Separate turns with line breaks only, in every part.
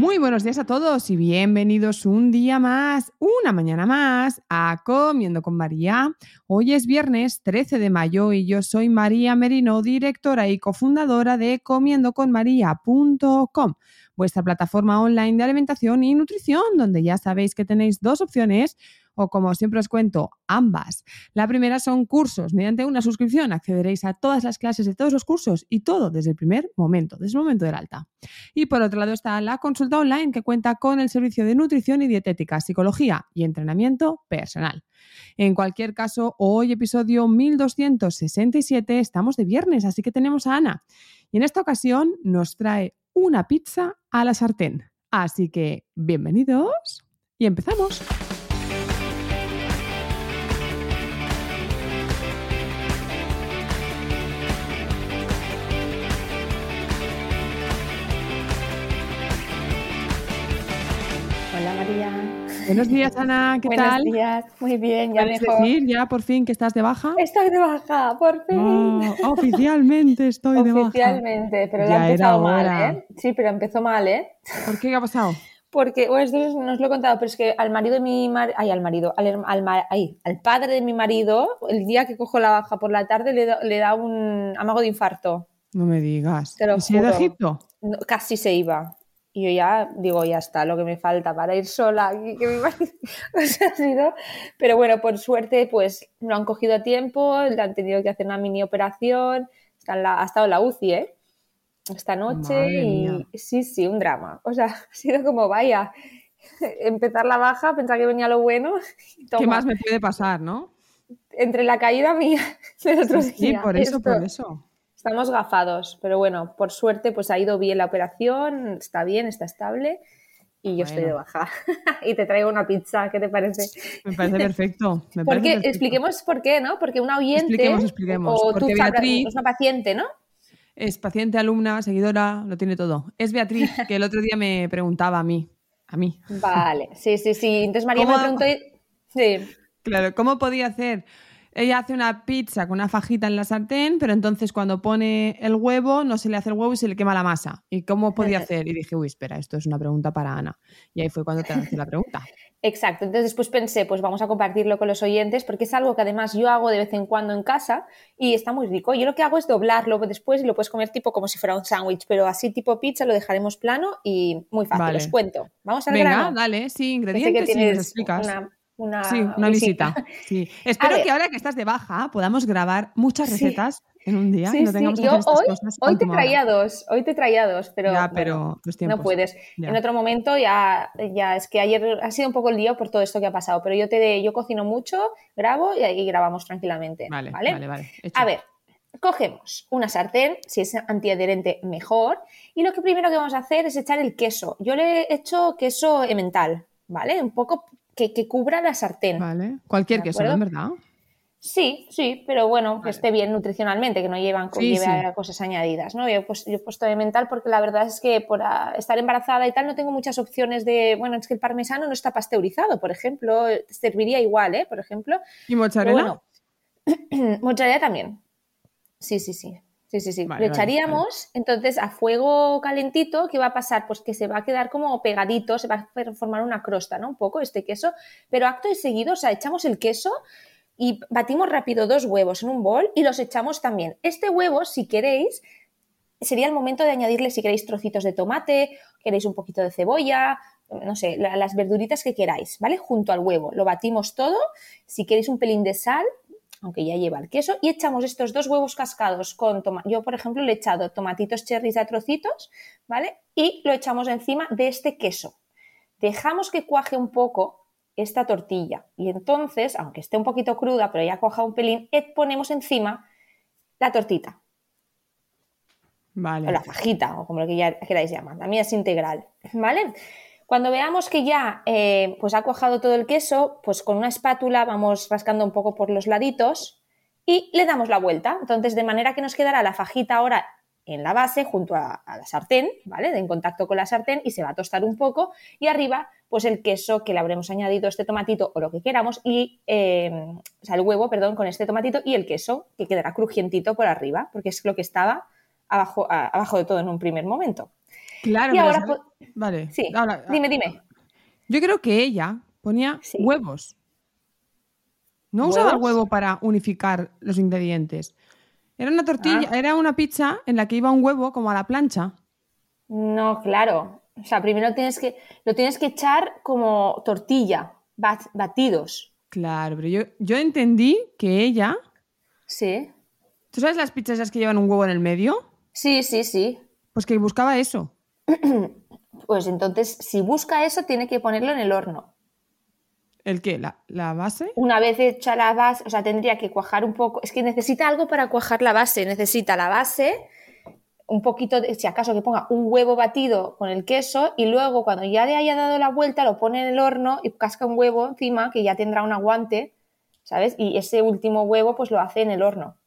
Muy buenos días a todos y bienvenidos un día más, una mañana más a Comiendo con María. Hoy es viernes 13 de mayo y yo soy María Merino, directora y cofundadora de comiendoconmaría.com, vuestra plataforma online de alimentación y nutrición, donde ya sabéis que tenéis dos opciones o como siempre os cuento, ambas. La primera son cursos. Mediante una suscripción accederéis a todas las clases de todos los cursos y todo desde el primer momento, desde el momento del alta. Y por otro lado está la consulta online que cuenta con el servicio de nutrición y dietética, psicología y entrenamiento personal. En cualquier caso, hoy episodio 1267 estamos de viernes, así que tenemos a Ana. Y en esta ocasión nos trae una pizza a la sartén. Así que bienvenidos y empezamos.
Hola María.
Buenos días, Ana, ¿qué
Buenos
tal?
días, muy bien, ya
¿Puedes
mejor.
decir ya por fin que estás de baja?
Estoy de baja, por fin.
Oh, oficialmente estoy de baja.
Oficialmente, pero
Ya
la ha empezado mal. ¿eh? Sí, pero empezó mal, ¿eh?
¿Por qué? ¿Qué ha pasado?
Porque, bueno, esto no os lo he contado, pero es que al marido de mi marido, ay, al marido, al, al, ma- ay, al padre de mi marido, el día que cojo la baja por la tarde le da, le da un amago de infarto.
No me digas.
Te lo
¿Y si de. Egipto?
No, casi se iba. Y yo ya digo, ya está, lo que me falta para ir sola. que marido- o sea, ha sido- Pero bueno, por suerte, pues lo han cogido a tiempo, le han tenido que hacer una mini operación. Está en la- ha estado en la UCI, ¿eh? Esta noche
Madre
y
mía.
sí, sí, un drama. O sea, ha sido como, vaya, empezar la baja, pensar que venía lo bueno. y
¿Qué más me puede pasar, no?
Entre la caída mía del otro
Sí,
día.
por eso,
esto-
por eso.
Estamos gafados, pero bueno, por suerte pues ha ido bien la operación, está bien, está estable y yo estoy de baja. y te traigo una pizza, ¿qué te parece?
Me parece perfecto. me
Porque expliquemos por qué, ¿no? Porque una oyente
Expliquemos, expliquemos,
o tú
Beatriz-
es una paciente, ¿no?
Es paciente, alumna, seguidora, lo tiene todo. Es Beatriz, que el otro día me preguntaba a mí. A mí.
Vale, sí, sí, sí. Entonces María me preguntó, y- sí,
Claro, ¿cómo podía hacer? Ella hace una pizza con una fajita en la sartén, pero entonces cuando pone el huevo no se le hace el huevo y se le quema la masa. ¿Y cómo podía hacer? Y dije, uy, espera, esto es una pregunta para Ana. Y ahí fue cuando te lancé la pregunta.
Exacto, entonces después pensé, pues vamos a compartirlo con los oyentes porque es algo que además yo hago de vez en cuando en casa y está muy rico. Yo lo que hago es doblarlo después y lo puedes comer tipo como si fuera un sándwich, pero así tipo pizza lo dejaremos plano y muy fácil,
Vale.
os cuento. Vamos al
Venga,
grano.
dale, sí,
Que sé que
ingredientes y nos
tienes
explicas.
una, una
sí, una visita. Sí. Espero que ahora que estás de baja podamos grabar muchas recetas en un día
Sí,
no
sí,
tengamos que
yo
hacer estas
hoy,
cosas.
hoy te
última hora.
traía dos, hoy te traía dos, pero,
Ya, pero
no puedes.
Ya.
En otro momento ya, ya es que ayer ha sido un poco el lío por todo esto que ha pasado, pero yo te yo cocino mucho, grabo y ahí grabamos tranquilamente.
Vale,
¿vale?
vale.
A ver, cogemos una sartén, si es antiadherente mejor, y lo que primero que vamos a hacer es echar el queso. Yo le he hecho queso emmental, ¿vale? Un poco que, que cubra la sartén.
Vale. Cualquier
¿De
queso, ¿no? verdad?
Sí, sí, pero bueno, que esté bien nutricionalmente, que no llevan
Sí,
lleve
sí.
cosas añadidas, ¿no? Yo he, puesto, yo he puesto de mental porque la verdad es que por ah, estar embarazada y tal no tengo muchas opciones de, bueno, es que el parmesano no está pasteurizado, por ejemplo, serviría igual, ¿eh? Por ejemplo.
¿Y mozzarella?
bueno, mozzarela también. Sí, sí, sí. Sí, sí, sí.
Vale,
Lo
vale,
echaríamos, entonces a fuego calentito, ¿qué va a pasar? Pues que se va a quedar como pegadito, se va a formar una crosta, ¿no? Un poco este queso, pero acto y seguido, o sea, echamos el queso y batimos rápido dos huevos en un bol y los echamos también. Este huevo, si queréis, sería el momento de añadirle, si queréis, trocitos de tomate, queréis un poquito de cebolla, no sé, la- las verduritas que queráis, ¿vale? Junto al huevo. Lo batimos todo. Si queréis un pelín de sal, aunque ya lleva el queso, y echamos estos dos huevos cascados con toma. Yo, por ejemplo, le he echado tomatitos cherries a trocitos, ¿vale? Y lo echamos encima de este queso. Dejamos que cuaje un poco esta tortilla. Y entonces, aunque esté un poquito cruda, pero ya cuaja un pelín, eh, ponemos encima la tortita
Vale.
o la fajita, o como lo que ya queráis llamar. La mía es integral, ¿vale? Cuando veamos que ya eh, pues ha cuajado todo el queso, pues con una espátula vamos rascando un poco por los laditos y le damos la vuelta. Entonces, de manera que nos quedará la fajita ahora en la base junto a, la sartén, ¿vale? En contacto con la sartén y se va a tostar un poco. Y arriba, pues el queso que le habremos añadido, este tomatito o lo que queramos, y eh, o sea, el huevo, perdón, con este tomatito y el queso, que quedará crujientito por arriba, porque es lo que estaba abajo, abajo de todo en un primer momento.
Claro,
Y
pero
ahora, pues-
Vale.
Sí,
ahora-
dime, dime.
Yo creo que ella ponía
Sí.
huevos. No usaba el huevo para unificar los ingredientes. Era una tortilla,
Ah.
era una pizza en la que iba un huevo como a la plancha.
No, claro. O sea, primero tienes que, lo tienes que echar como tortilla, bat- batidos.
Claro, pero yo, yo entendí que ella.
Sí.
¿Tú sabes las pizzas esas que llevan un huevo en el medio?
Sí, sí, sí.
Pues que buscaba eso.
Pues entonces, si busca eso, tiene que ponerlo en el horno.
¿El qué? ¿La, la base?
Una vez hecha la base, o sea, tendría que cuajar un poco. Es que necesita algo para cuajar la base. Necesita la base, un poquito, de, si acaso que ponga un huevo batido con el queso y luego cuando ya le haya dado la vuelta lo pone en el horno y casca un huevo encima que ya tendrá un aguante, ¿sabes? Y ese último huevo pues lo hace en el horno.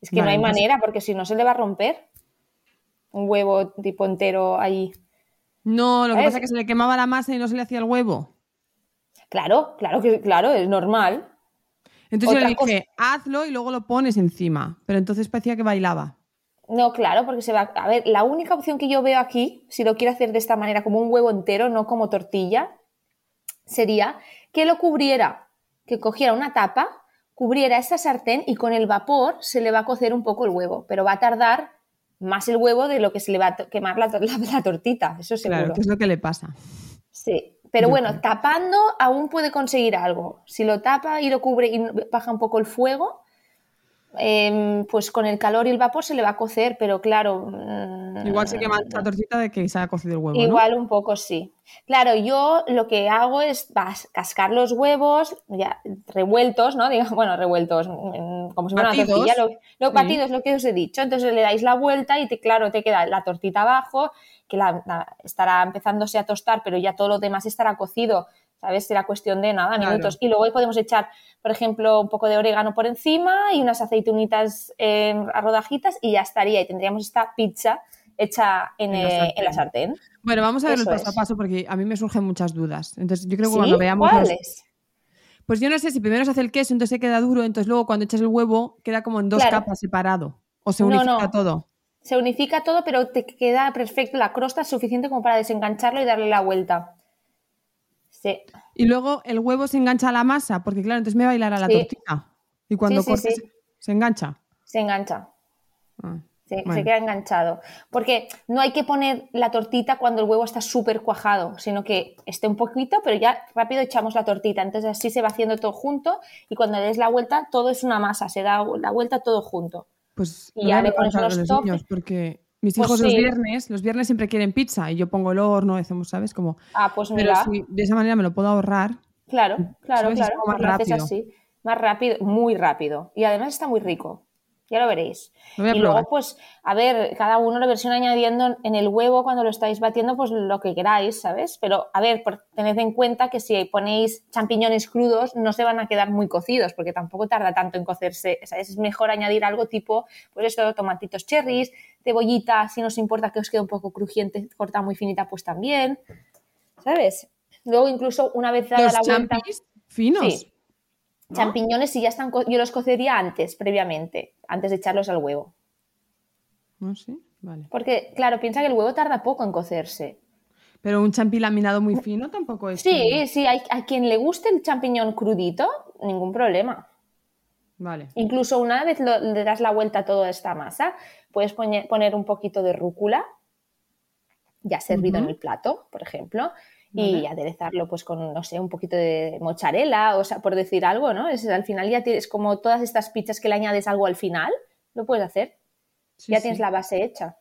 Es que no hay
entonces-
manera porque si no se le va a romper un huevo tipo entero ahí.
No, lo que pasa es que se le quemaba la masa y no se le hacía el huevo.
Claro, claro que claro, es normal.
Entonces yo le dije, hazlo y luego lo pones encima. Pero entonces parecía que bailaba.
No, claro, porque se va. A ver, la única opción que yo veo aquí, si lo quiere hacer de esta manera, como un huevo entero, no como tortilla, sería que lo cubriera, que cogiera una tapa, cubriera esa sartén y con el vapor se le va a cocer un poco el huevo, pero va a tardar más el huevo de lo que se le va a quemar la, la- la tortita, eso seguro.
Claro, que es lo que le pasa.
Sí, pero
Yo
bueno,
creo.
tapando aún puede conseguir algo. Si lo tapa y lo cubre y baja un poco el fuego, em, pues con el calor y el vapor se le va a cocer, pero claro. mm,
Igual se quema la tortita de que se ha cocido el huevo, ¿no?
Igual un poco sí. Claro, yo lo que hago es vas- cascar los huevos ya revueltos, ¿no? Digamos, bueno, revueltos, mm, como si fuera una tortilla, lo, lo
Sí.
batidos, lo que os he dicho. Entonces le dais la vuelta y te, claro, te queda la tortita abajo, que la, la- estará empezándose a tostar, pero ya todo lo demás estará cocido. ¿Sabes? Será cuestión de nada,
Claro.
minutos. Y luego ahí podemos echar, por ejemplo, un poco de orégano por encima y unas aceitunitas eh, a rodajitas y ya estaría. Y tendríamos esta pizza hecha en,
En la
eh, en la
sartén.
sartén.
Bueno, vamos a ver
Eso
el paso
es.
a paso porque a mí me surgen muchas dudas. Entonces, yo creo que
¿Sí?
cuando veamos. los-
¿Cuáles?
Pues yo no sé si primero se hace el queso, entonces se queda duro, entonces luego cuando echas el huevo queda como en dos
Claro.
capas separado. O se
No,
unifica
no.
todo.
Se unifica todo, pero te queda perfecto. La crosta es suficiente como para desengancharlo y darle la vuelta. Sí.
Y luego el huevo se engancha a la masa, porque claro, entonces me bailará la
Sí.
tortita. Y cuando
Sí,
cortes, se engancha.
Se engancha.
Ah,
Se,
bueno.
se queda enganchado. Porque no hay que poner la tortita cuando el huevo está súper cuajado, sino que esté un poquito, pero ya rápido echamos la tortita. Entonces así se va haciendo todo junto y cuando le des la vuelta todo es una masa, se da la vuelta todo junto.
Pues
Y ya le pones
los
toppings.
niños, porque mis
Pues
hijos los
sí.
viernes, los viernes siempre quieren pizza y yo pongo el horno, hacemos, ¿sabes? Como,
Ah, pues
pero
mira.
si de esa manera me lo puedo ahorrar.
Claro, claro,
¿Sabes? Es
claro.
como más
haces
rápido.
así. Más rápido, muy rápido. Y además está muy rico. Ya lo veréis.
Lo voy a
y
probar.
luego, pues, a ver, cada uno la versión añadiendo en el huevo cuando lo estáis batiendo, pues lo que queráis, ¿sabes? Pero, a ver, tened en cuenta que si ponéis champiñones crudos, no se van a quedar muy cocidos, porque tampoco tarda tanto en cocerse, ¿sabes? Es mejor añadir algo tipo, pues esto, tomatitos cherries, cebollita, si no os importa que os quede un poco crujiente, corta muy finita, pues también, ¿sabes? Luego, incluso, una vez dada
Los
la vuelta...
finos.
Sí. Champiñones si ya están, yo los cocería antes, previamente, antes de echarlos al huevo.
No sé, vale.
Porque, claro, piensa que el huevo tarda poco en cocerse.
Pero un champi laminado muy fino tampoco es.
Sí,
como-
sí, hay, a quien le guste el champiñón crudito, ningún problema.
Vale.
Incluso una vez lo- le das la vuelta a toda esta masa, puedes poner un poquito de rúcula ya servido en el plato, por ejemplo, y aderezarlo pues con, no sé, un poquito de mozzarella, o sea, por decir algo, ¿no? Es, al final ya tienes como todas estas pizzas que le añades algo al final, lo puedes hacer,
Sí,
ya
sí.
tienes la base hecha.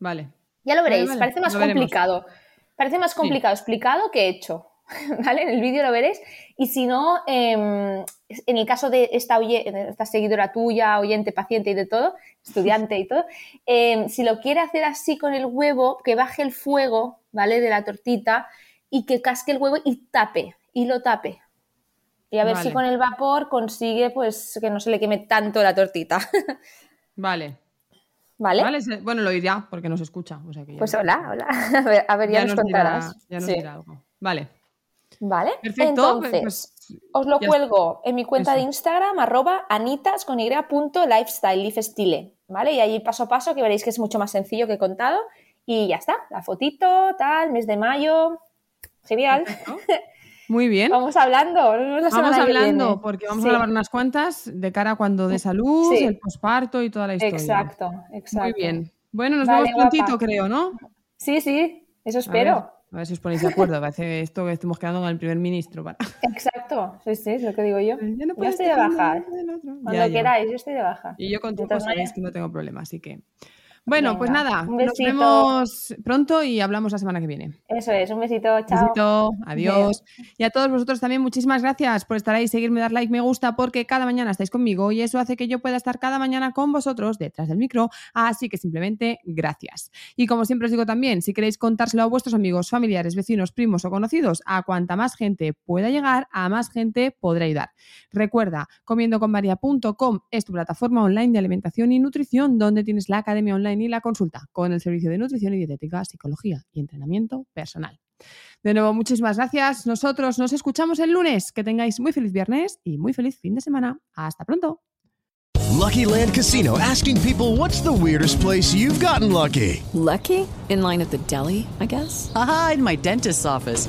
Vale.
Ya lo veréis,
vale,
parece más
lo veremos.
complicado. Parece más complicado explicado que hecho. ¿Vale? En el vídeo lo veréis. Y si no, em, en el caso de esta, esta seguidora tuya, oyente, paciente y de todo, estudiante y todo, em, si lo quiere hacer así con el huevo, que baje el fuego, ¿vale? De la tortita y que casque el huevo y tape, y lo tape. Y a ver
Vale.
si con el vapor consigue, pues, que no se le queme tanto la tortita.
Vale.
¿Vale?
Bueno, lo oirá porque nos escucha. o sea que ya-
Pues hola, hola. A ver, a ver, ya, nos
nos dirá,
contarás.
ya nos
Sí.
dirá algo. Vale.
Vale,
Perfecto,
entonces
pues,
os lo cuelgo en mi cuenta de. Instagram, arroba anitas con y punto lifestyle, lifestyle, ¿vale? Y ahí paso a paso que veréis que es mucho más sencillo que he contado y ya está, la fotito, tal, mes de mayo, genial.
Muy bien.
Vamos hablando, la
Vamos hablando, porque vamos
Sí,
a grabar unas cuantas de cara a cuando de salud,
Sí.
el posparto y toda la historia.
Exacto, exacto.
Muy bien. Bueno, nos
Vale,
vemos prontito,
guapa.
creo, ¿no?
Sí, sí, eso
A
espero.
ver, a ver si os ponéis de acuerdo. Parece esto que estamos quedando con el primer ministro. para-
Exacto, sí, sí, es lo que digo yo.
Ya no
yo estoy de baja. Cuando
Ya, ya.
queráis, yo estoy de baja.
Y yo contigo
Entonces,
sabéis que no tengo problema, así que. Bueno, pues nada,
un
nos vemos pronto y hablamos la semana que viene.
Eso es, un besito, chao.
Besito, adiós. Y a todos vosotros también muchísimas gracias por estar ahí, seguirme, dar like, me gusta, porque cada mañana estáis conmigo y eso hace que yo pueda estar cada mañana con vosotros detrás del micro. Así que simplemente gracias. Y como siempre os digo también, si queréis contárselo a vuestros amigos, familiares, vecinos, primos o conocidos, a cuanta más gente pueda llegar, a más gente podrá ayudar. Recuerda, comiendoconmaria.com es tu plataforma online de alimentación y nutrición donde tienes la academia online y la consulta con el servicio de nutrición y dietética, psicología y entrenamiento personal. De nuevo, muchísimas gracias. Nosotros nos escuchamos el lunes. Que tengáis muy feliz viernes y muy feliz fin de semana. Hasta pronto.
Lucky Land Casino asking people what's the weirdest place you've gotten lucky?
Lucky? In line at the deli, I guess?
Aha, in my dentist's office.